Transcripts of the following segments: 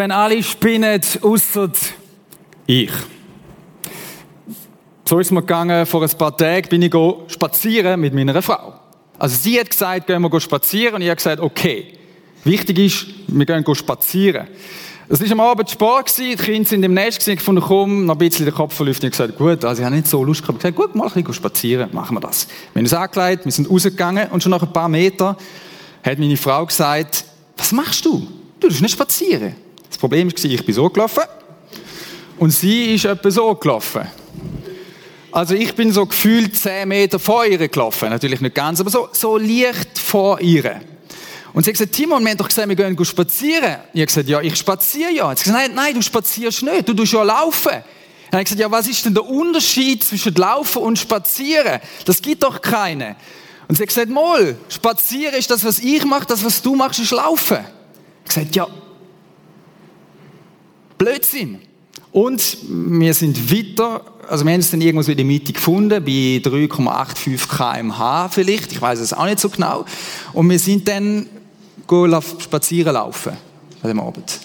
wenn alle spinnen, ausser ich. So ist mir gegangen. Vor ein paar Tagen bin ich spazieren mit meiner Frau. Also sie hat gesagt, gehen wir spazieren. Und ich habe gesagt, okay. Wichtig ist, wir gehen spazieren. Es war am Abend Sport, die Kinder sind im Nest, ich gefunden, komm, noch ein bisschen den Kopf verlüften. Ich habe gesagt, gut, also ich habe nicht so Lust gehabt. Ich habe gesagt, gut, mal ein bisschen spazieren, machen wir das. Wir haben uns angelegt, wir sind rausgegangen und schon nach ein paar Metern hat meine Frau gesagt, was machst du? Du darfst nicht spazieren. Das Problem war, ich bin so gelaufen und sie ist etwa so gelaufen. Also ich bin so gefühlt 10 Meter vor ihr gelaufen. Natürlich nicht ganz, aber so, so leicht vor ihr. Und sie hat gesagt, Timon, wir haben doch gesagt, wir gehen spazieren. Ich habe gesagt, ja, ich spaziere ja. Sie hat gesagt, nein, nein, du spazierst nicht, du tust ja laufen. Dann habe ich gesagt, ja, was ist denn der Unterschied zwischen Laufen und Spazieren? Das gibt doch keine. Und sie hat gesagt, Mol, Spazieren ist das, was ich mache, das, was du machst, ist Laufen gesagt, ja, Blödsinn. Und wir sind weiter, also wir haben es dann irgendwas in der Mitte gefunden, bei 3,85 kmh vielleicht, ich weiß es auch nicht so genau. Und wir sind dann spazieren laufen an dem Abend.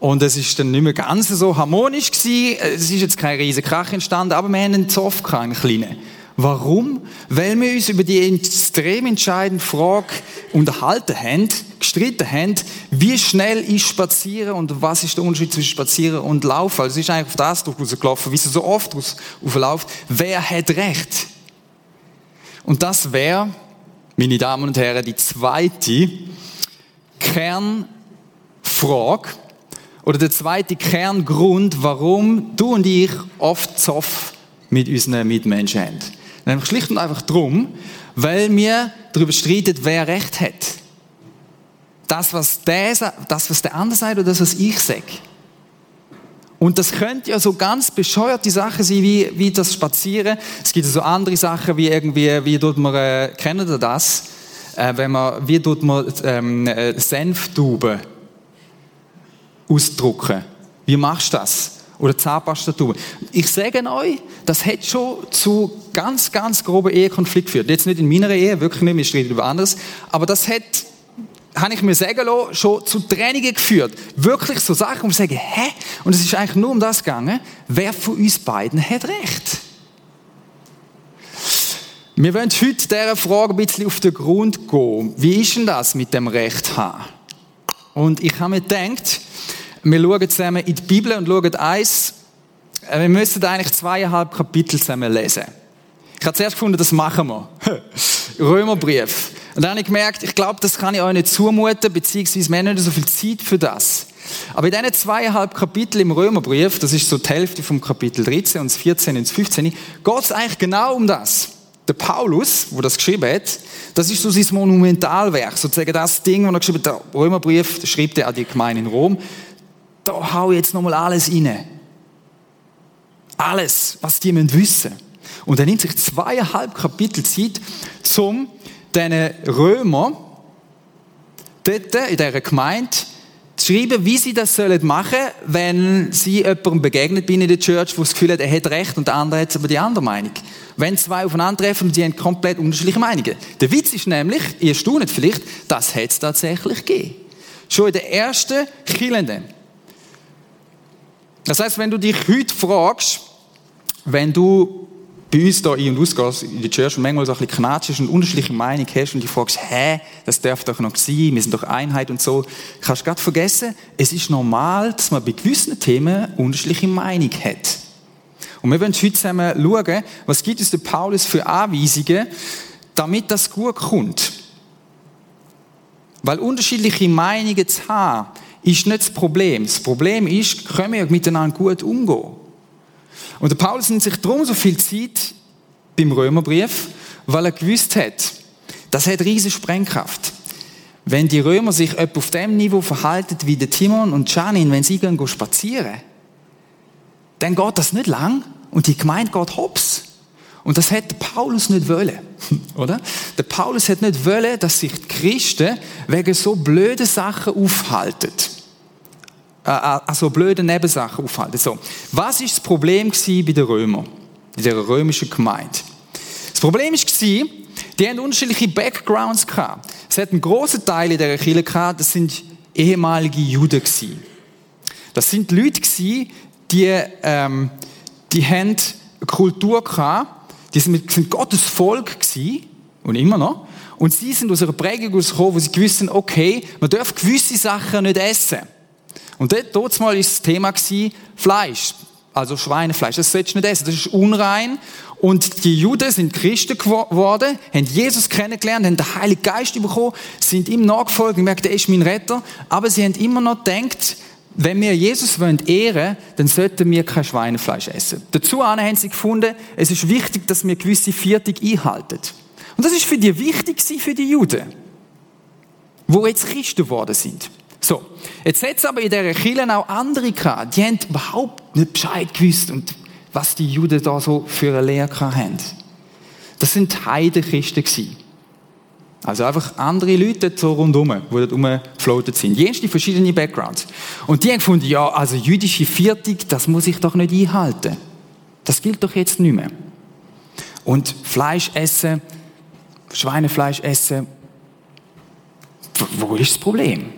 Und es ist dann nicht mehr ganz so harmonisch gewesen. Es ist jetzt kein riesiger Krach entstanden, aber wir haben einen Zoff, einen kleinen. Warum? Weil wir uns über die extrem entscheidende Frage unterhalten haben, gestritten haben, wie schnell ist Spazieren und was ist der Unterschied zwischen Spazieren und Laufen. Also es ist eigentlich auf das rausgelaufen, wie es so oft aufläuft. Wer hat Recht? Und das wäre, meine Damen und Herren, die zweite Kernfrage oder der zweite Kerngrund, warum du und ich oft Zoff mit unseren Mitmenschen haben. Nämlich schlicht und einfach darum, weil wir darüber streiten, wer Recht hat. Das, was der, das, was der andere sagt oder das, was ich sage. Und das könnte ja so ganz bescheuerte Sachen sein, wie, wie das Spazieren. Es gibt so andere Sachen, wie irgendwie, wie tut man, äh, kennen ihr das? Äh, wenn man, wie tut man ähm, äh, Senftuben ausdrucken? Wie machst du das? Oder Zahnpastatube. Ich sage euch, das hat schon zu ganz, ganz groben Ehekonflikt geführt. Jetzt nicht in meiner Ehe, wirklich nicht, wir streiten über anderes, aber das hat, habe ich mir sagen lassen, schon zu Trennungen geführt. Wirklich so Sachen, wo ich sage, hä? Und es ist eigentlich nur um das gegangen, wer von uns beiden hat Recht? Wir wollen heute dieser Frage ein bisschen auf den Grund gehen. Wie ist denn das mit dem Recht haben? Und ich habe mir gedacht, wir schauen zusammen in die Bibel und schauen eins. Äh, wir müssen eigentlich zweieinhalb Kapitel zusammen lesen. Ich habe zuerst gefunden, das machen wir. Römerbrief. Und dann habe ich gemerkt, ich glaube, das kann ich euch nicht zumuten, beziehungsweise wir haben nicht so viel Zeit für das. Aber in diesen zweieinhalb Kapiteln im Römerbrief, das ist so die Hälfte vom Kapitel 13 und das 14 und das 15, geht es eigentlich genau um das. Der Paulus, wo das geschrieben hat, das ist so sein Monumentalwerk, sozusagen das Ding, wo er geschrieben hat, der Römerbrief, schreibt er an die Gemeinde in Rom da hau ich jetzt nochmal alles rein. Alles, was die müssen wissen. Und er nimmt sich zweieinhalb Kapitel Zeit, um diesen Römer dort in dieser Gemeinde zu schreiben, wie sie das sollen machen, wenn sie jemandem begegnet bin in der Church, wo das Gefühl hat, er hat recht und der andere hat aber die andere Meinung. Wenn zwei aufeinandertreffen und sie haben komplett unterschiedliche Meinungen. Der Witz ist nämlich, ihr staunet vielleicht, das hat es tatsächlich gegeben. Schon in der ersten Killenden das heißt, wenn du dich heute fragst, wenn du bei uns hier ein- und ausgehst in die Church und manchmal so ein bisschen knatschst und unterschiedliche Meinung hast und dich fragst, hä, das darf doch noch sein, wir sind doch Einheit und so, kannst du gerade vergessen, es ist normal, dass man bei gewissen Themen unterschiedliche Meinung hat. Und wir wollen heute zusammen schauen, was gibt es der Paulus für Anweisungen, damit das gut kommt. Weil unterschiedliche Meinungen zu haben, ist nicht das Problem. Das Problem ist, können wir miteinander gut umgehen. Und der Paulus nimmt sich darum so viel Zeit beim Römerbrief, weil er gewusst hat, das hat riesige Sprengkraft. wenn die Römer sich etwa auf dem Niveau verhalten wie der Timon und Janin, wenn sie gehen spazieren, dann geht das nicht lang und die Gemeinde geht hops. Und das hätte Paulus nicht wollen, oder? Der Paulus hat nicht wollen, dass sich die Christen wegen so blöden Sachen aufhalten. Äh, äh also blöde Nebensachen aufhalten. So. Was ist das Problem bei den Römern? In der römischen Gemeinde? Das Problem war, die haben unterschiedliche Backgrounds gehabt. Es hat einen grossen Teil in dieser Kirche gehabt, das sind ehemalige Juden gewesen. Das sind Leute gewesen, die, ähm, die haben eine Kultur gehabt, die sind, sind Gottes Volk gewesen, und immer noch. Und sie sind aus einer Prägung gekommen, wo sie gewusst okay, man darf gewisse Sachen nicht essen. Und dort, mal ist das Thema gewesen, Fleisch. Also Schweinefleisch. Das sollst du nicht essen. Das ist unrein. Und die Juden sind Christen geworden, haben Jesus kennengelernt, haben den Heiligen Geist bekommen, sind ihm nachgefolgt, gemerkt, er ist mein Retter. Aber sie haben immer noch gedacht, wenn wir Jesus wollen ehren, dann sollten wir kein Schweinefleisch essen. Dazu haben sie gefunden, es ist wichtig, dass wir gewisse Viertung einhalten. Und das ist für die wichtig für die Juden, wo jetzt Christen geworden sind. So, jetzt hat es aber in dieser Kirche auch andere gehabt, die haben überhaupt nicht Bescheid gewusst und was die Juden da so für eine Lehre haben. Das sind Heidenchristen. Also einfach andere Leute so rundherum, die dort rumgefloatet sind. Jenste verschiedene Backgrounds. Und die haben gefunden, ja, also jüdische Viertung, das muss ich doch nicht einhalten. Das gilt doch jetzt nicht mehr. Und Fleisch essen, Schweinefleisch essen, wo ist das Problem?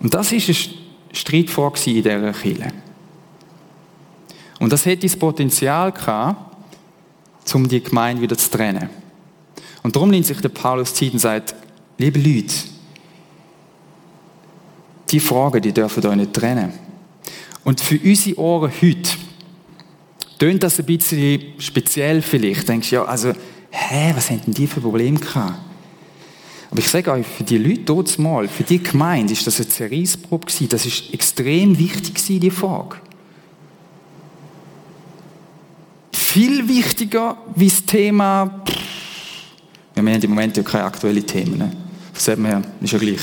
Und das ist ein Streit vor in dieser Kirche. Und das hätte das Potenzial gehabt, um die Gemeinde wieder zu trennen. Und darum nimmt sich der Paulus Zeit und sagt, liebe Leute, die Fragen, die dürfen euch nicht trennen. Und für unsere Ohren heute tönt das ein bisschen speziell vielleicht. Denkst ja, also, hä, was haben denn die für Probleme gehabt? Aber ich sage euch, für die Leute dort mal, für die Gemeinde, ist das eine Zerreissprobe gewesen. Das ist extrem wichtig gewesen, die Frage. Viel wichtiger wie das Thema, ja, wir haben im Moment ja keine aktuellen Themen. Ne? Das sieht man ja, ist ja gleich.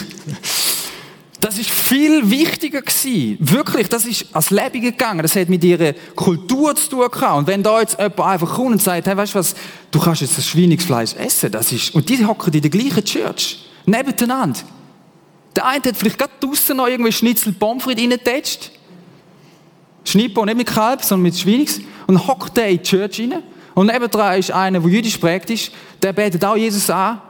Das ist viel wichtiger gewesen. Wirklich, das ist als Leben gegangen. Das hat mit ihrer Kultur zu tun gehabt. Und wenn da jetzt jemand einfach kommt und sagt, hey, weißt du was, du kannst jetzt das Schweiningsfleisch essen, das ist, und die hocken in der gleichen Church. Nebeneinander. Der eine hat vielleicht gerade draussen noch irgendwie Schnitzel Pommes frites reingetatscht. Schnippo, nicht mit Kalb, sondern mit Schweinings. Und hockt der in die Church rein. Und nebendran ist einer, der jüdisch prägt ist, der betet auch Jesus an.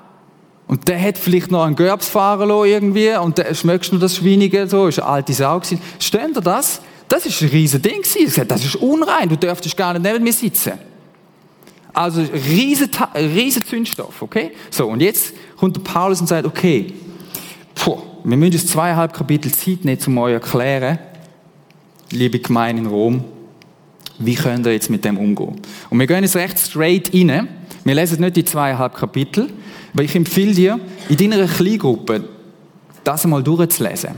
Und der hat vielleicht noch einen Görbs fahren lassen irgendwie und der schmeckst du das Schweinige so, ist eine alte Sau gewesen. Steht ihr das? Das ist ein riesen Ding gewesen. Das ist unrein, du dürftest gar nicht neben mir sitzen. Also riesen, riesen Zündstoff, okay? So, und jetzt kommt der Paulus und sagt, okay, puh, wir müssen uns zweieinhalb Kapitel Zeit nehmen, um euch erklären, liebe Gemeinde in Rom, wie könnt ihr jetzt mit dem umgehen? Und wir gehen jetzt recht straight rein. Wir lesen nicht die zweieinhalb Kapitel, aber ich empfehle dir, in deiner Kleingruppe das einmal durchzulesen.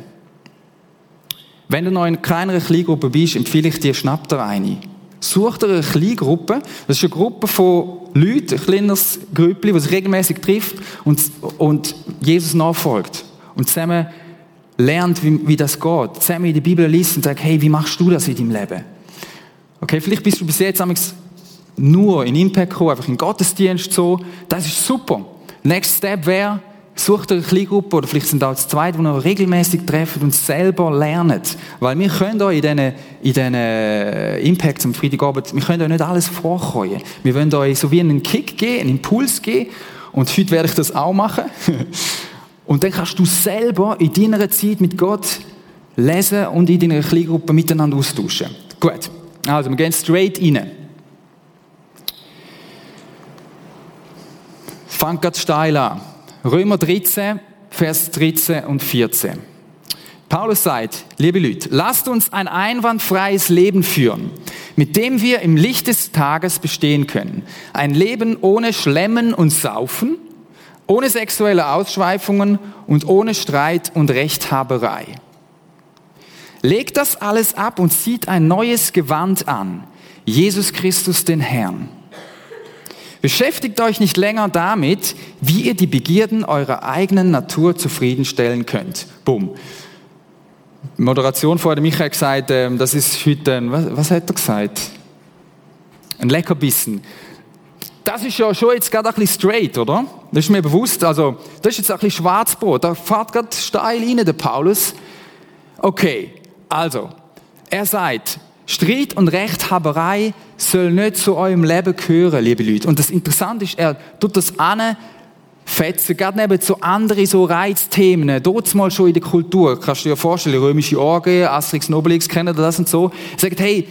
Wenn du noch in keiner Kleingruppe bist, empfehle ich dir, schnapp dir eine. Such dir eine Kleingruppe. Das ist eine Gruppe von Leuten, ein kleines Grüppli, das sich regelmäßig trifft und, und Jesus nachfolgt. Und zusammen lernt, wie, wie das geht. Zusammen in die Bibel liest und sagt, hey, wie machst du das in deinem Leben? Okay, vielleicht bist du bis jetzt nur in Impact gekommen, einfach in Gottesdienst so. Das ist super. Next Step wäre, sucht eine Kleingruppe oder vielleicht sind auch zwei, die noch regelmäßig treffen und selber lernen. Weil wir können euch in diesen, in diesen äh, Impacts am Freitagabend, wir können euch nicht alles vorkommen. Wir wollen euch so wie einen Kick geben, einen Impuls geben. Und heute werde ich das auch machen. und dann kannst du selber in deiner Zeit mit Gott lesen und in deiner Kleingruppe miteinander austauschen. Gut. Also, wir gehen straight rein. Fangt ganz steil an. Römer 13, Vers 13 und 14. Paulus sagt, liebe Leute, lasst uns ein einwandfreies Leben führen, mit dem wir im Licht des Tages bestehen können. Ein Leben ohne Schlemmen und Saufen, ohne sexuelle Ausschweifungen und ohne Streit und Rechthaberei. Legt das alles ab und zieht ein neues Gewand an, Jesus Christus den Herrn. Beschäftigt euch nicht länger damit, wie ihr die Begierden eurer eigenen Natur zufriedenstellen könnt. Bumm. Moderation vor der Michael gesagt, ähm, das ist heute was, was hat er gesagt? Ein Leckerbissen. Das ist ja schon jetzt gerade ein bisschen straight, oder? Das ist mir bewusst. Also, das ist jetzt ein bisschen Schwarzbrot. Da fährt gerade steil rein, der Paulus. Okay, also, er sagt, Streit und Rechthaberei soll nicht zu eurem Leben gehören, liebe Leute. Und das Interessante ist, er tut das an fetzen, gerade neben so andere so Reizthemen, dort mal schon in der Kultur, kannst du dir vorstellen, römische Orgien, Asterix Nobelix kennen das und so, er sagt, hey,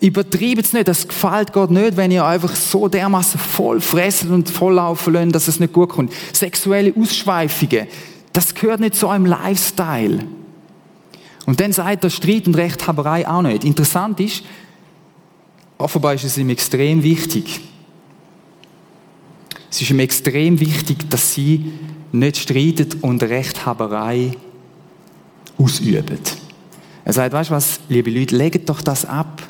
übertreibt es nicht, das gefällt Gott nicht, wenn ihr einfach so dermaßen voll fressen und voll laufen lasst, dass es nicht gut kommt. Sexuelle Ausschweifungen, das gehört nicht zu eurem Lifestyle. Und dann sagt er Streit und Rechthaberei auch nicht. Interessant ist, offenbar ist es ihm extrem wichtig. Es ist ihm extrem wichtig, dass sie nicht streiten und Rechthaberei ausüben. Er sagt, weißt du was, liebe Leute, legt doch das ab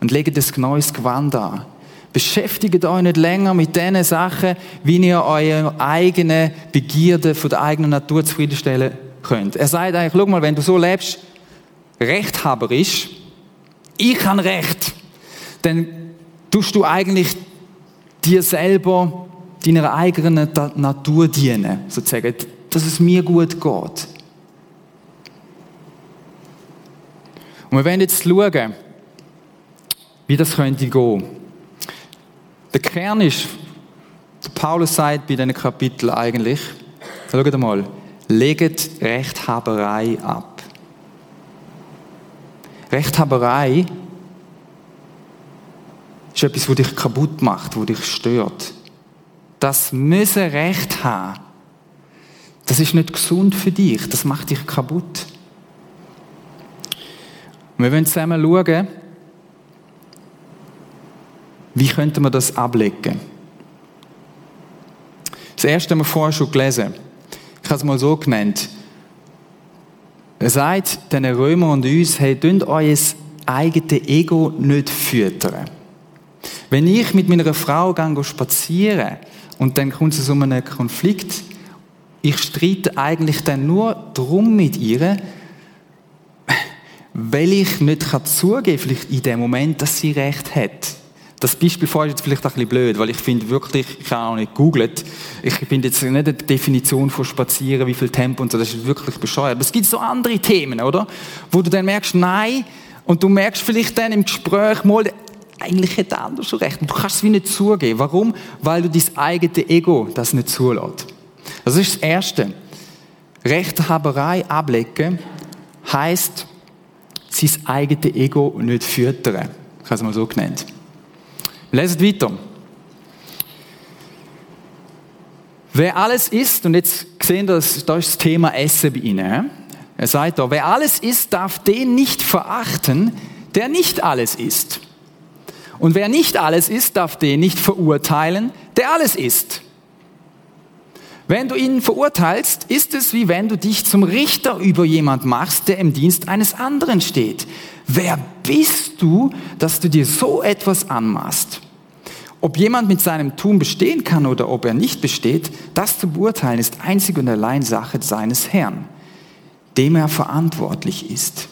und legt das neues Gewand an. Beschäftigt euch nicht länger mit den Sachen, wie ihr eure eigene Begierde von der eigenen Natur zufriedenstellen könnt. Er sagt eigentlich, schau mal, wenn du so lebst, rechthaberisch, ich habe Recht, dann tust du eigentlich dir selber, deiner eigenen Natur dienen, sozusagen, dass es mir gut geht. Und wir werden jetzt schauen, wie das könnte gehen. Der Kern ist, Paulus sagt bei diesen Kapiteln eigentlich, schaut mal, legt Rechthaberei ab. Rechthaberei ist etwas, was dich kaputt macht, was dich stört. Das müssen Recht haben. Das ist nicht gesund für dich. Das macht dich kaputt. Wir wollen zusammen schauen, wie könnte man das ablegen. Das erste haben wir vorher schon gelesen. Ich habe es mal so genannt. Er sagt den Römer und uns, hey, dünnt euer eigenes Ego nicht füttern. Wenn ich mit meiner Frau gehe spazieren und dann kommt es um einen Konflikt, ich streite eigentlich dann nur drum mit ihr, weil ich nicht zugeben kann, vielleicht in dem Moment, dass sie recht hat. Das Beispiel vorher ist jetzt vielleicht ein bisschen blöd, weil ich finde wirklich, ich habe auch nicht gegoogelt, ich finde jetzt nicht eine Definition von Spazieren, wie viel Tempo und so, das ist wirklich bescheuert. Aber es gibt so andere Themen, oder? Wo du dann merkst, nein, und du merkst vielleicht dann im Gespräch mal, eigentlich hat der andere schon recht. Und du kannst es wie nicht zugeben. Warum? Weil du dein eigenes Ego das nicht zulässt. Das ist das Erste. Rechthaberei ablegen heisst, sein eigenes Ego nicht füttern. Ich habe es mal so genannt. Leset weiter. Wer alles isst, und jetzt sehen wir, da ist das Thema Essen bei Ihnen. Er sagt da, wer alles isst, darf den nicht verachten, der nicht alles isst. Und wer nicht alles isst, darf den nicht verurteilen, der alles isst. Wenn du ihn verurteilst, ist es wie wenn du dich zum Richter über jemand machst, der im Dienst eines anderen steht. Wer bist du, dass du dir so etwas anmachst? Ob jemand mit seinem Tun bestehen kann oder ob er nicht besteht, das zu beurteilen ist einzig und allein Sache seines Herrn, dem er verantwortlich ist.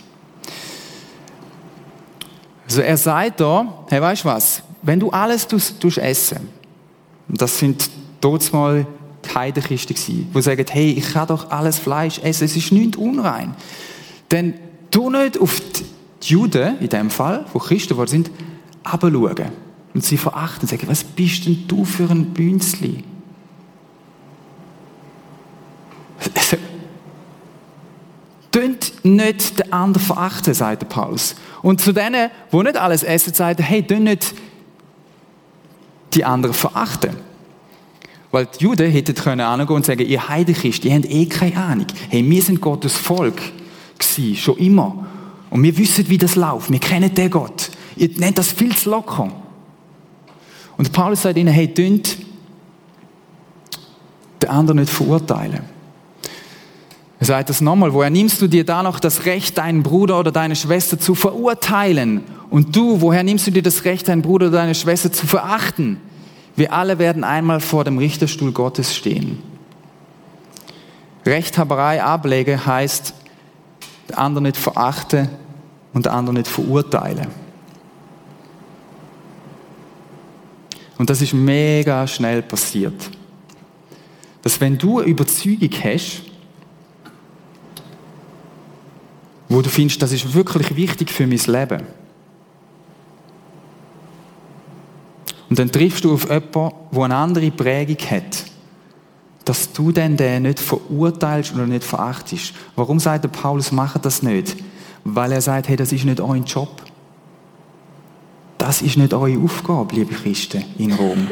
Also er sagt da, hey, weißt du was, wenn du alles tust, essen, und das sind dort mal die Heidenkiste gewesen, die sagen, hey, ich kann doch alles Fleisch essen, es ist nicht unrein. Dann tu nicht auf die Juden, in dem Fall, wo Christen geworden sind, abschauen und sie verachten und sagen, was bist denn du für ein Bünzli? Tönt nicht den anderen verachten, sagt der Paulus. Und zu denen, die nicht alles essen, sagt er, hey, tönt nicht die anderen verachten. Weil die Juden hätten können angehen und sagen, ihr Heidenchrist, ihr habt eh keine Ahnung. Hey, wir sind Gottes Volk gewesen, schon immer. Und wir wissen, wie das läuft. Wir kennen den Gott. Ihr nennt das viel zu locker. Und Paulus sagt ihnen, hey, dünnt den anderen nicht verurteilen. Er sagt das nochmal, woher nimmst du dir da noch das Recht, deinen Bruder oder deine Schwester zu verurteilen? Und du, woher nimmst du dir das Recht, deinen Bruder oder deine Schwester zu verachten? Wir alle werden einmal vor dem Richterstuhl Gottes stehen. Rechthaberei ablege heißt, der andere nicht verachte und der andere nicht verurteile. Und das ist mega schnell passiert. Dass wenn du eine Überzeugung hast, wo du findest, das ist wirklich wichtig für mein Leben, und dann triffst du auf jemanden, der eine andere Prägung hat, dass du dann den nicht verurteilst oder nicht verachtest. Warum sagt der Paulus, mache das nicht? Weil er sagt, hey, das ist nicht euer Job. Das ist nicht eure Aufgabe, liebe Christen in Rom.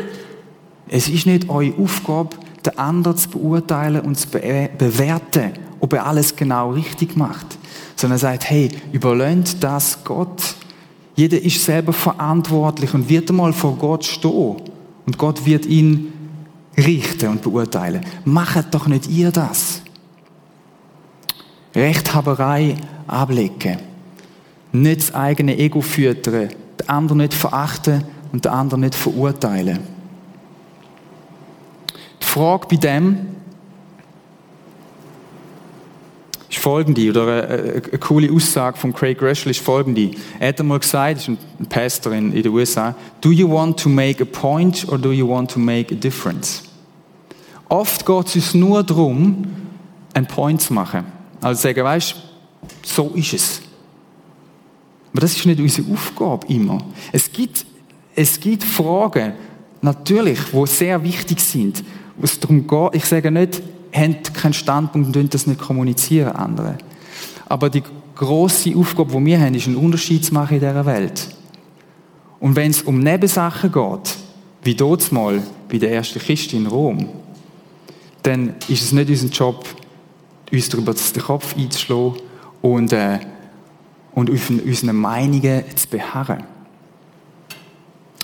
Es ist nicht eure Aufgabe, den anderen zu beurteilen und zu bewerten, ob er alles genau richtig macht. Sondern er sagt, hey, überlöhnt das Gott. Jeder ist selber verantwortlich und wird einmal vor Gott stehen. Und Gott wird ihn richten und beurteilen. Macht doch nicht ihr das. Rechthaberei ablegen. Nicht das eigene Ego füttern. Den anderen nicht verachten und den anderen nicht verurteilen. Die Frage bei dem ist folgende, oder eine, eine, coole Aussage von Craig Greshel ist folgende. Er hat einmal gesagt, das ist ein Pastor in, in den USA, do you want to make a point or do you want to make a difference? Oft geht es uns nur darum, einen Point zu machen. Also sagen, weißt so ist es. Aber das ist nicht unsere Aufgabe immer. Es gibt, es gibt Fragen, natürlich, die sehr wichtig sind, wo es darum geht, ich sage nicht, habt keinen Standpunkt und das nicht kommunizieren, andere. Aber die grosse Aufgabe, die wir haben, ist, einen Unterschied zu machen in dieser Welt. Und wenn es um Nebensachen geht, wie dort mal bei der ersten Kiste in Rom, dann ist es nicht unser Job, uns darüber den Kopf einzuschlagen und, äh, und auf unseren Meinungen zu beharren.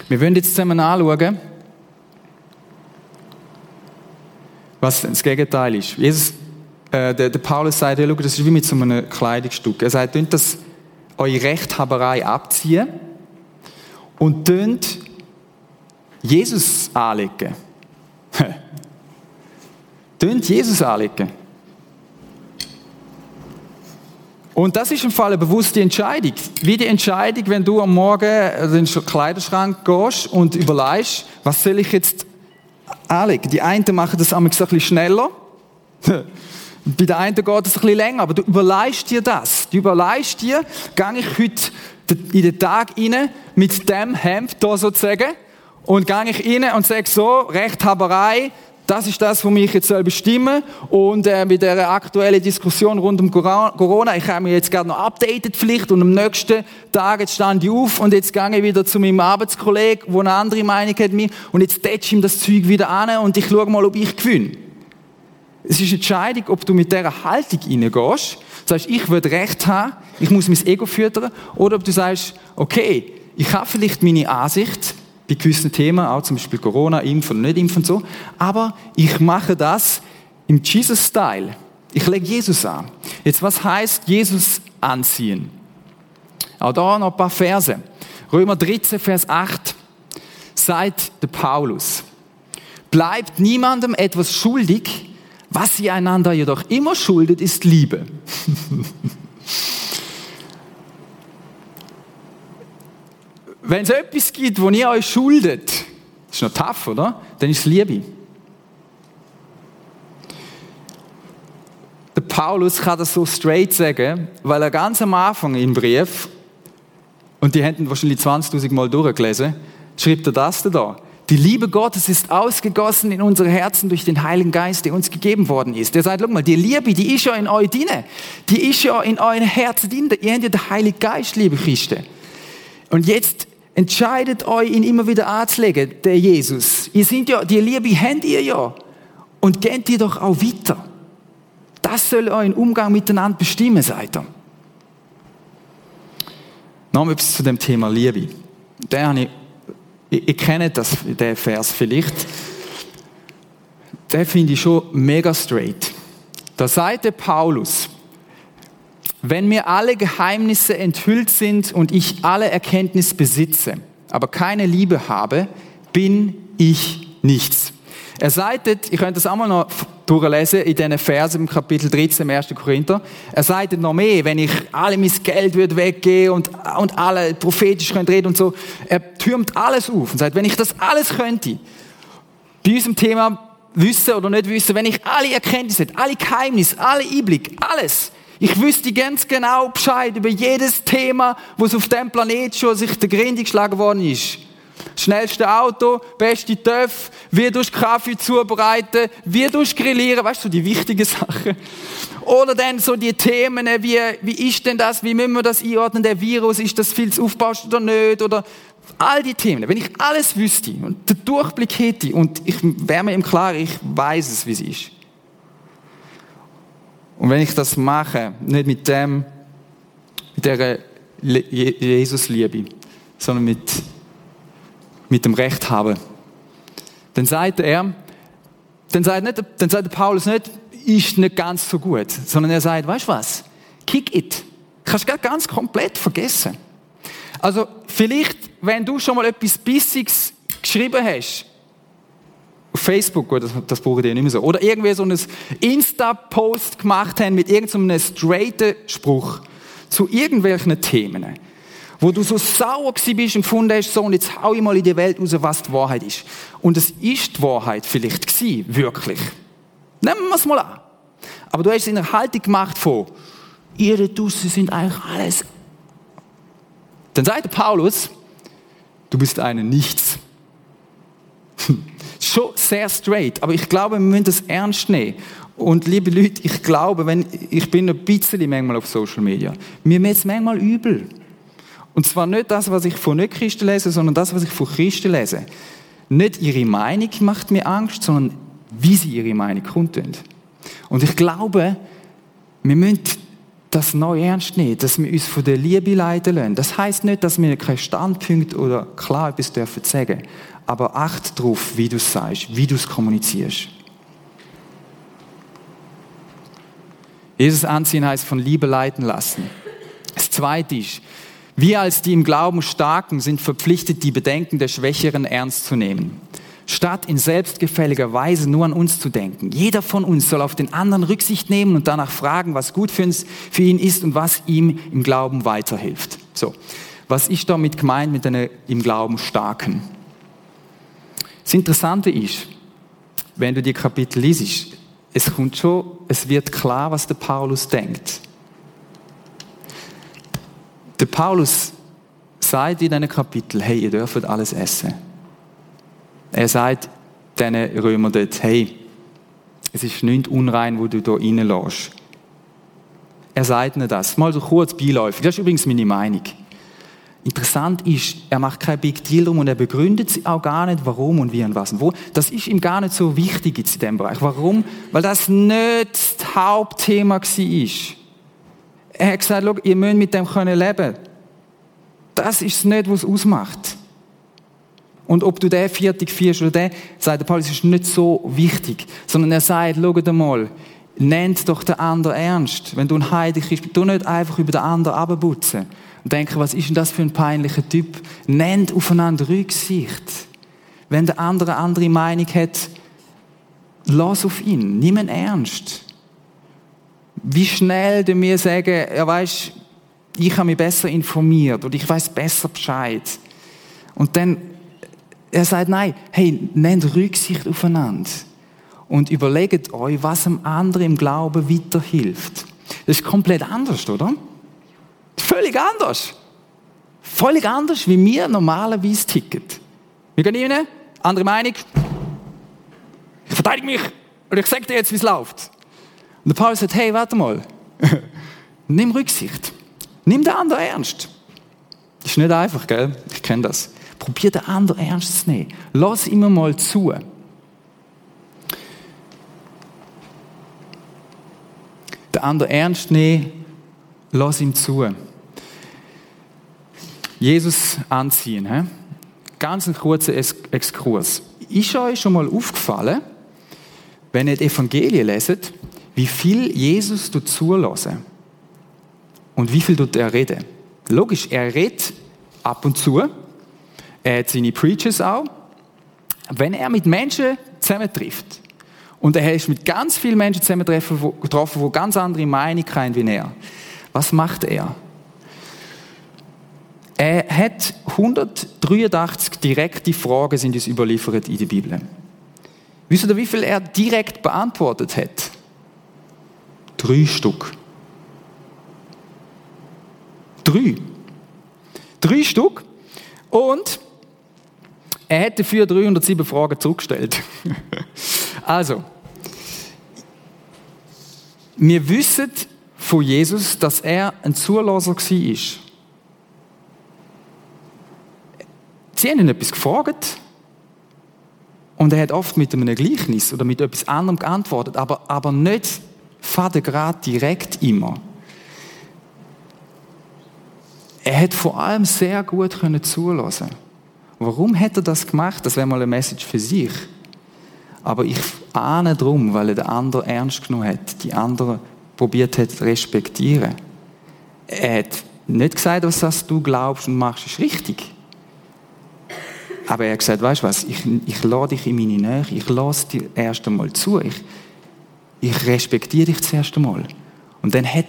Wir wollen jetzt zusammen anschauen, was das Gegenteil ist. Jesus, äh, der, der, Paulus sagt, ja, das ist wie mit so einem Kleidungsstück. Er sagt, tönt das eure Rechthaberei abziehen und Jesus anlegen. Jesus anlegen. Und das ist im Fall eine bewusste Entscheidung. Wie die Entscheidung, wenn du am Morgen in den Kleiderschrank gehst und überlegst, was soll ich jetzt anlegen. Die einen machen das ein bisschen schneller. Bei der einen geht es ein bisschen länger, aber du überleist dir das. Du überleist dir, gehe ich heute in den Tag rein mit dem Hemd da sozusagen und gehe ich rein und sage so, Rechthaberei, das ist das, was mich jetzt bestimmen soll. Und äh, mit der aktuellen Diskussion rund um Corona, ich habe mich jetzt gerade noch updated vielleicht und am nächsten Tag jetzt stand ich auf und jetzt gehe ich wieder zu meinem Arbeitskollegen, der eine andere Meinung hat mir und jetzt tätsch ihm das Zeug wieder an und ich schaue mal, ob ich gewinne. Es ist eine Entscheidung, ob du mit dieser Haltung reingehst, sagst, ich will Recht haben, ich muss mein Ego füttern, oder ob du sagst, okay, ich habe vielleicht meine Ansicht, bei gewissen Themen, auch zum Beispiel Corona, Impfen und nicht Impfen und so. Aber ich mache das im Jesus-Style. Ich lege Jesus an. Jetzt, was heißt Jesus anziehen? Auch da noch ein paar Verse. Römer 13, Vers 8 sagt der Paulus, bleibt niemandem etwas schuldig, was ihr einander jedoch immer schuldet, ist Liebe. Wenn es etwas gibt, wo ihr euch schuldet, ist noch tough, oder? Dann ist es Liebe. Der Paulus kann das so straight sagen, weil er ganz am Anfang im Brief, und die hätten wahrscheinlich 20.000 Mal durchgelesen, schreibt er das da. Die Liebe Gottes ist ausgegossen in unsere Herzen durch den Heiligen Geist, der uns gegeben worden ist. Der sagt, guck mal, die Liebe, die ist ja in euch drin. Die ist ja in euren Herzen drin. Ihr habt ja den Heiligen Geist, liebe Christen. Und jetzt Entscheidet euch, ihn immer wieder anzulegen, der Jesus. Ihr seid ja, die Liebe habt ihr ja. Und geht ihr doch auch weiter. Das soll euren Umgang miteinander bestimmen, sagt er. Noch etwas zu dem Thema Liebe. Der habe ich, ich, kenne das, den Vers vielleicht. Den finde ich schon mega straight. Da sagt der Paulus, wenn mir alle Geheimnisse enthüllt sind und ich alle Erkenntnis besitze, aber keine Liebe habe, bin ich nichts. Er sagt, ich könnte das einmal noch durchlesen in diesen Versen im Kapitel 13 1. Korinther. Er sagt noch mehr, wenn ich alle mein Geld würde weggeben und, und alle prophetisch könnte reden und so. Er türmt alles auf und sagt, wenn ich das alles könnte, bei unserem Thema wissen oder nicht wissen, wenn ich alle Erkenntnisse hätte, alle Geheimnisse, alle Einblick, alles, ich wüsste ganz genau Bescheid über jedes Thema, wo es auf dem Planet schon sich der Grinde geschlagen worden ist. Schnellste Auto, beste Töpf, wie du Kaffee zubereiten, wie du grillieren, weißt du, die wichtigen Sachen. Oder dann so die Themen, wie, wie ist denn das, wie müssen wir das einordnen, der Virus, ist das viel zu aufbaust oder nicht, oder all die Themen. Wenn ich alles wüsste und den Durchblick hätte und ich wäre mir im Klaren, ich weiß es, wie es ist. Und wenn ich das mache, nicht mit dem, mit der Jesus-Liebe, sondern mit mit dem Recht haben. Dann sagt er, dann sagt, nicht, dann sagt Paulus nicht, ist nicht ganz so gut, sondern er sagt, weißt du was? Kick it. Kannst du ganz komplett vergessen. Also, vielleicht, wenn du schon mal etwas Bissiges geschrieben hast, Facebook, das, das brauche ich ja nicht mehr so, oder irgendwie so ein Insta-Post gemacht haben mit irgendeinem straighten Spruch zu irgendwelchen Themen, wo du so sauer bist und gefunden hast, so, und jetzt hau ich mal in die Welt raus, was die Wahrheit ist. Und es ist die Wahrheit vielleicht gewesen, wirklich. Nehmen wir es mal an. Aber du hast es in einer Haltung gemacht von, ihre Dusse sind eigentlich alles. Dann sagt Paulus, du bist eine Nichts. Schon sehr straight, aber ich glaube, wir müssen das ernst nehmen. Und liebe Leute, ich glaube, wenn, ich bin ein bisschen manchmal auf Social Media, mir wird es manchmal übel. Und zwar nicht das, was ich von Nicht-Christen lese, sondern das, was ich von Christen lese. Nicht ihre Meinung macht mir Angst, sondern wie sie ihre Meinung kundtun. Und ich glaube, wir müssen das neu ernst nehmen, dass wir uns von der Liebe leiten lassen. Das heißt nicht, dass wir keinen Standpunkt oder klar etwas dürfen sagen, aber acht darauf, wie du es sagst, wie du es kommunizierst. Jesus anziehen heißt von Liebe leiten lassen. Das zweite ist, wir als die im Glauben Starken sind verpflichtet, die Bedenken der Schwächeren ernst zu nehmen. Statt in selbstgefälliger Weise nur an uns zu denken. Jeder von uns soll auf den anderen Rücksicht nehmen und danach fragen, was gut für, uns, für ihn ist und was ihm im Glauben weiterhilft. So. Was ist damit gemeint mit den im Glauben Starken? Das Interessante ist, wenn du die Kapitel liest, es kommt schon, es wird klar, was der Paulus denkt. Der Paulus sagt in diesem Kapitel, hey, ihr dürft alles essen. Er sagt diesen Römer dort, hey, es ist nicht unrein, wo du da reinlässt. Er sagt ihnen das. Mal so kurz beiläufig. Das ist übrigens meine Meinung. Interessant ist, er macht kein Big Deal drum und er begründet auch gar nicht, warum und wie und was und wo. Das ist ihm gar nicht so wichtig jetzt in diesem Bereich. Warum? Weil das nicht das Hauptthema war. Er hat gesagt, ihr müsst mit dem können leben. Das ist es nicht, was es ausmacht. Und ob du den Viertig vierst oder den, sagt der Paulus, ist nicht so wichtig. Sondern er sagt, schau mal, nennt doch den anderen ernst. Wenn du ein Heide bist, du nicht einfach über den anderen abputzen und denken, was ist denn das für ein peinlicher Typ? Nennt aufeinander Rücksicht. Wenn der andere eine andere Meinung hat, lass auf ihn, nimm ihn ernst wie schnell du mir sagen, ja weißt, ich habe mich besser informiert oder ich weiß besser Bescheid. Und dann, er sagt, nein, hey, nehmt Rücksicht aufeinander und überlegt euch, was einem anderen im Glauben weiterhilft. Das ist komplett anders, oder? Völlig anders. Völlig anders, wie wir normalerweise ticken. Wir gehen rein, andere Meinung. Ich verteidige mich und ich sage dir jetzt, wie es läuft. Und der Paulus sagt, hey, warte mal. Nimm Rücksicht. Nimm den anderen ernst. Das ist nicht einfach, gell? Ich kenne das. Probier den anderen ernst zu nehmen. Lass immer mal zu. Den anderen ernst nehmen, lass ihm zu. Jesus anziehen. He? Ganz ein kurzer Exkurs. Ist euch schon mal aufgefallen, wenn ihr die Evangelien leset, wie viel Jesus zulassen und wie viel er reden. Logisch, er redet ab und zu. Er hat seine Preachers auch. wenn er mit Menschen zusammentrifft, und er ist mit ganz vielen Menschen zusammengetroffen, die ganz andere Meinungen haben wie er, was macht er? Er hat 183 direkte Fragen sind uns überliefert in der Bibel. Wisst ihr, wie viel er direkt beantwortet hat? Drei Stück. Drei. Drei Stück. Und er hat dafür 307 Fragen zurückgestellt. also, wir wissen von Jesus, dass er ein Zulaser war. Sie haben ihn etwas gefragt und er hat oft mit einem Gleichnis oder mit etwas anderem geantwortet, aber, aber nicht fadengrad direkt immer. Er hat vor allem sehr gut können zulassen. Warum hat er das gemacht? Das wäre mal eine Message für sich. Aber ich ahne drum, weil er den anderen ernst genommen hat, die anderen probiert hat zu respektieren. Er hat nicht gesagt, was du glaubst und machst, ist richtig. Aber er hat gesagt, weißt du was, ich, ich lade dich in meine Nähe, ich lasse dir erst einmal zu, ich, ich respektiere dich zuerst einmal. Und dann hat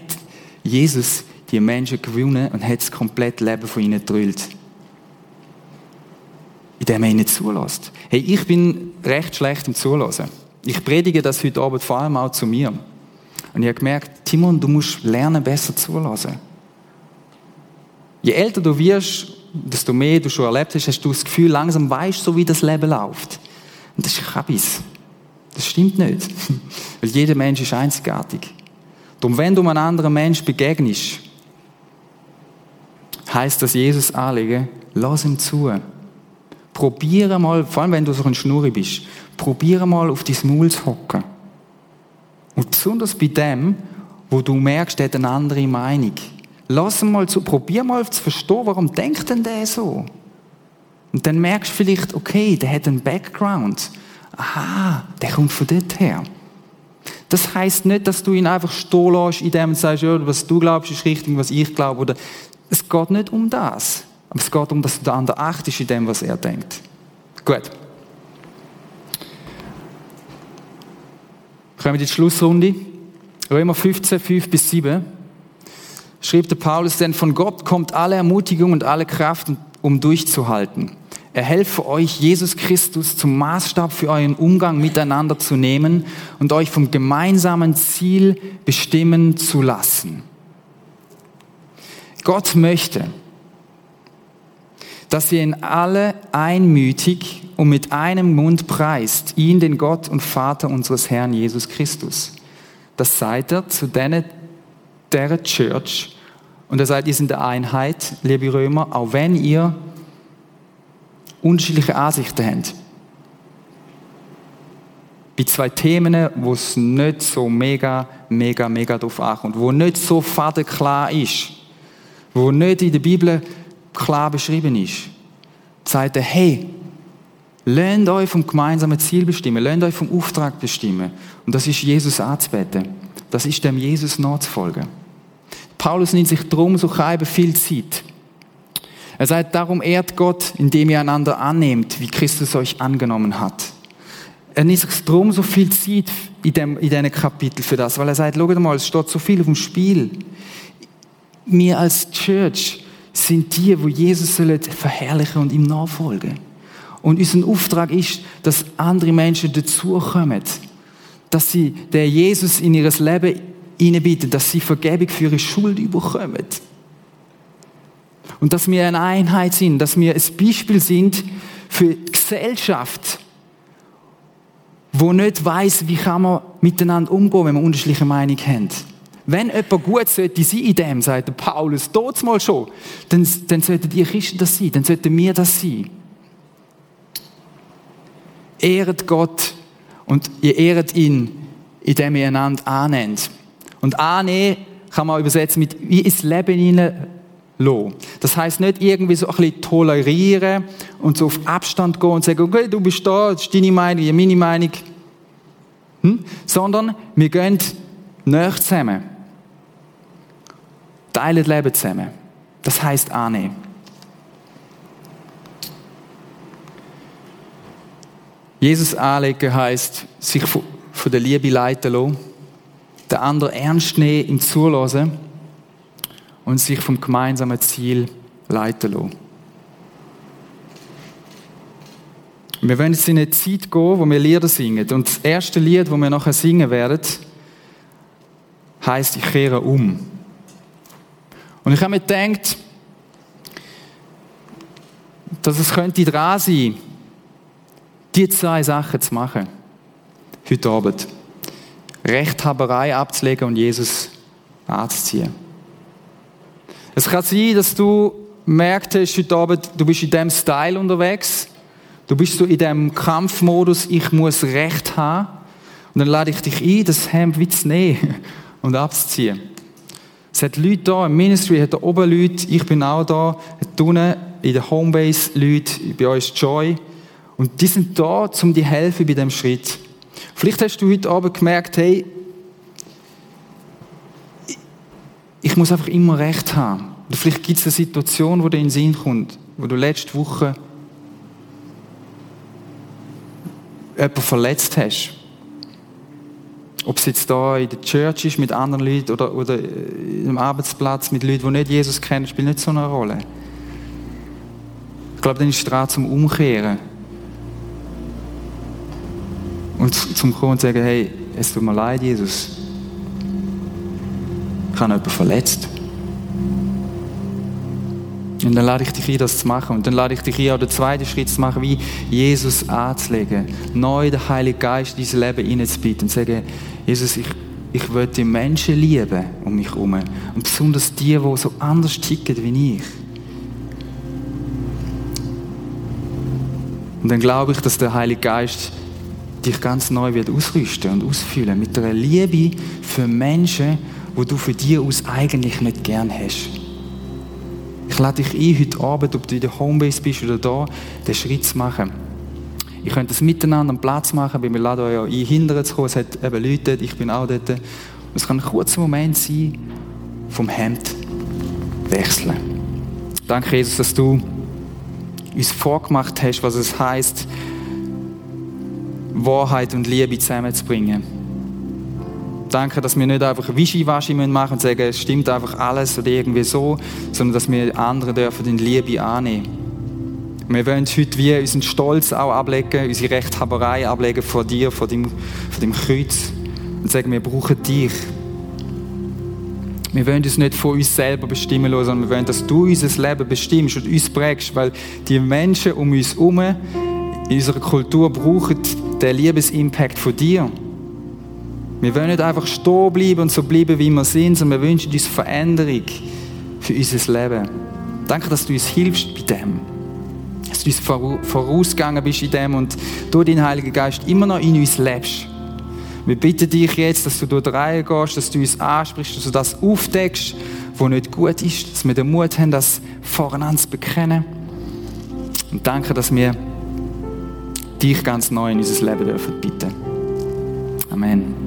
Jesus die Menschen gewonnen und hat das komplette Leben von ihnen gedrillt. Indem er ihnen zulässt. Hey, ich bin recht schlecht im Zulassen. Ich predige das heute Abend vor allem auch zu mir. Und ich habe gemerkt, Timon, du musst lernen, besser zulassen. Je älter du wirst, desto mehr du schon erlebt hast, hast du das Gefühl, langsam weißt du, wie das Leben läuft. Und das ist Kabis. Das stimmt nicht. Weil jeder Mensch ist einzigartig. Darum, wenn du einem anderen Mensch begegnest, heißt das Jesus anlegen, lass ihm zu. Probiere mal, vor allem wenn du so ein Schnurri bist, probiere mal auf dein Maul zu hocken. Und besonders bei dem, wo du merkst, der hat eine andere Meinung. Lass mal zu, probier mal zu verstehen, warum denkt denn der so? Und dann merkst du vielleicht, okay, der hat einen Background. Aha, der kommt von dort her. Das heißt nicht, dass du ihn einfach stehen lässt, indem du sagst, ja, was du glaubst, ist richtig, was ich glaube. Oder es geht nicht um das. Aber es geht darum, dass du den anderen achtest in dem, was er denkt. Gut. Kommen wir in die Schlussrunde. Römer 15, 5 bis 7 schrieb der Paulus, denn von Gott kommt alle Ermutigung und alle Kraft, um durchzuhalten. Er helfe euch, Jesus Christus zum Maßstab für euren Umgang miteinander zu nehmen und euch vom gemeinsamen Ziel bestimmen zu lassen. Gott möchte, dass ihr ihn alle einmütig und mit einem Mund preist, ihn, den Gott und Vater unseres Herrn Jesus Christus. Das seid ihr zu denen, der Church. Und er sagt, ihr seid der Einheit, liebe Römer, auch wenn ihr unterschiedliche Ansichten habt. Bei zwei Themen, wo es nicht so mega, mega, mega drauf ankommt, wo nicht so fadenklar ist, wo nicht in der Bibel klar beschrieben ist, sagt er, hey, lernt euch vom gemeinsamen Ziel bestimmen, lernt euch vom Auftrag bestimmen. Und das ist Jesus anzubeten. Das ist dem Jesus nachzufolgen. Paulus nimmt sich drum so viel Zeit. Er sagt, darum ehrt Gott, indem ihr einander annehmt, wie Christus euch angenommen hat. Er nimmt sich drum so viel Zeit in, dem, in diesem Kapitel für das, weil er sagt, schaut mal, es steht so viel auf dem Spiel. Wir als Church sind die, wo Jesus verherrlichen und ihm nachfolgen. Und unser Auftrag ist, dass andere Menschen dazukommen dass sie der Jesus in ihr Leben hineinbitten, dass sie Vergebung für ihre Schuld überkommen. Und dass wir eine Einheit sind, dass wir ein Beispiel sind für die Gesellschaft, wo nicht weiß, wie kann man miteinander umgehen, wenn wir unterschiedliche Meinungen haben. Wenn jemand gut sollte sein in dem, sagt Paulus, dort mal schon, dann, dann sollten die Christen das sein, dann sollten wir das sein. Ehret Gott und ihr ehret ihn, indem ihr einander annehmt. Und annehmen kann man übersetzen mit, wie ins Leben hinein lassen. Das heißt nicht irgendwie so ein bisschen tolerieren und so auf Abstand gehen und sagen, okay, du bist da, das ist deine Meinung, meine Meinung. Hm? Sondern wir gehen näher zusammen. Teilen Leben zusammen. Das heißt annehmen. Jesus anlegen heisst, sich von der Liebe leiten lassen, den anderen ernst nehmen, ihm zulassen und sich vom gemeinsamen Ziel leiten lassen. Wir wollen jetzt in eine Zeit gehen, wo wir Lieder singen. Und das erste Lied, das wir nachher singen werden, heißt Ich kehre um. Und ich habe mir gedacht, dass es könnte dran sein, die zwei Sachen zu machen. Heute Abend. Rechthaberei abzulegen und Jesus anzuziehen. Es kann sein, dass du merkt hast, heute Abend, du bist in diesem Style unterwegs. Du bist so in diesem Kampfmodus, ich muss Recht haben. Und dann lade ich dich ein, das Hemd wie zu nehmen und abzuziehen. Es hat Leute da im Ministry, hat da oben Leute, ich bin auch da, hat unten in der Homebase Leute, bei uns Joy. Und die sind da, um dir helfen bei diesem Schritt. Vielleicht hast du heute Abend gemerkt, hey, ich muss einfach immer Recht haben. Oder vielleicht gibt es eine Situation, wo dir in den Sinn kommt, wo du letzte Woche jemanden verletzt hast. Ob es jetzt da in der Church ist mit anderen Leuten oder, oder im Arbeitsplatz mit Leuten, die nicht Jesus kennen, spielt nicht so eine Rolle. Ich glaube, dann ist es dran zum Umkehren. Und zum kommen und sagen, hey, es tut mir leid, Jesus. Ich habe jemanden verletzt. Und dann lade ich dich ein, das zu machen. Und dann lade ich dich ein, auch den zweiten Schritt zu machen, wie Jesus anzulegen. Neu den Heiligen Geist in dein Leben hineinzubieten und sagen, Jesus, ich, ich will die Menschen lieben um mich herum. Und besonders die, die so anders ticken wie ich. Und dann glaube ich, dass der Heilige Geist dich ganz neu wird ausrüsten und ausfüllen mit einer Liebe für Menschen, wo du für dich aus eigentlich nicht gern hast. Ich lade dich ein, heute Abend, ob du in der Homebase bist oder da, den Schritt zu machen. Ich könnte das miteinander einen Platz machen, weil wir laden euch ja ein, hinterher zu kommen. Es hat eben Leute ich bin auch dort. Und es kann ein kurzer Moment sein, vom Hemd wechseln. Danke, Jesus, dass du uns vorgemacht hast, was es heißt, Wahrheit und Liebe zusammenzubringen. Danke, dass wir nicht einfach Wischiwaschi machen müssen und sagen, es stimmt einfach alles oder irgendwie so, sondern dass wir andere dürfen in Liebe annehmen. Wir wollen heute wie unseren Stolz auch ablegen, unsere Rechthaberei ablegen vor dir, vor dem, vor dem Kreuz und sagen, wir brauchen dich. Wir wollen uns nicht von uns selber bestimmen lassen, sondern wir wollen, dass du unser Leben bestimmst und uns prägst, weil die Menschen um uns herum in unserer Kultur brauchen den Liebesimpact von dir. Wir wollen nicht einfach stehen bleiben und so bleiben, wie wir sind, sondern wir wünschen uns Veränderung für unser Leben. Danke, dass du uns hilfst bei dem. Dass du uns vorausgegangen bist in dem und durch deinen Heiligen Geist immer noch in uns lebst. Wir bitten dich jetzt, dass du durch die Reihe gehst, dass du uns ansprichst, dass du das aufdeckst, was nicht gut ist, dass wir den Mut haben, das voreinander zu bekennen. Und danke, dass wir dich ganz neu in unser Leben dürfen bitten. Amen.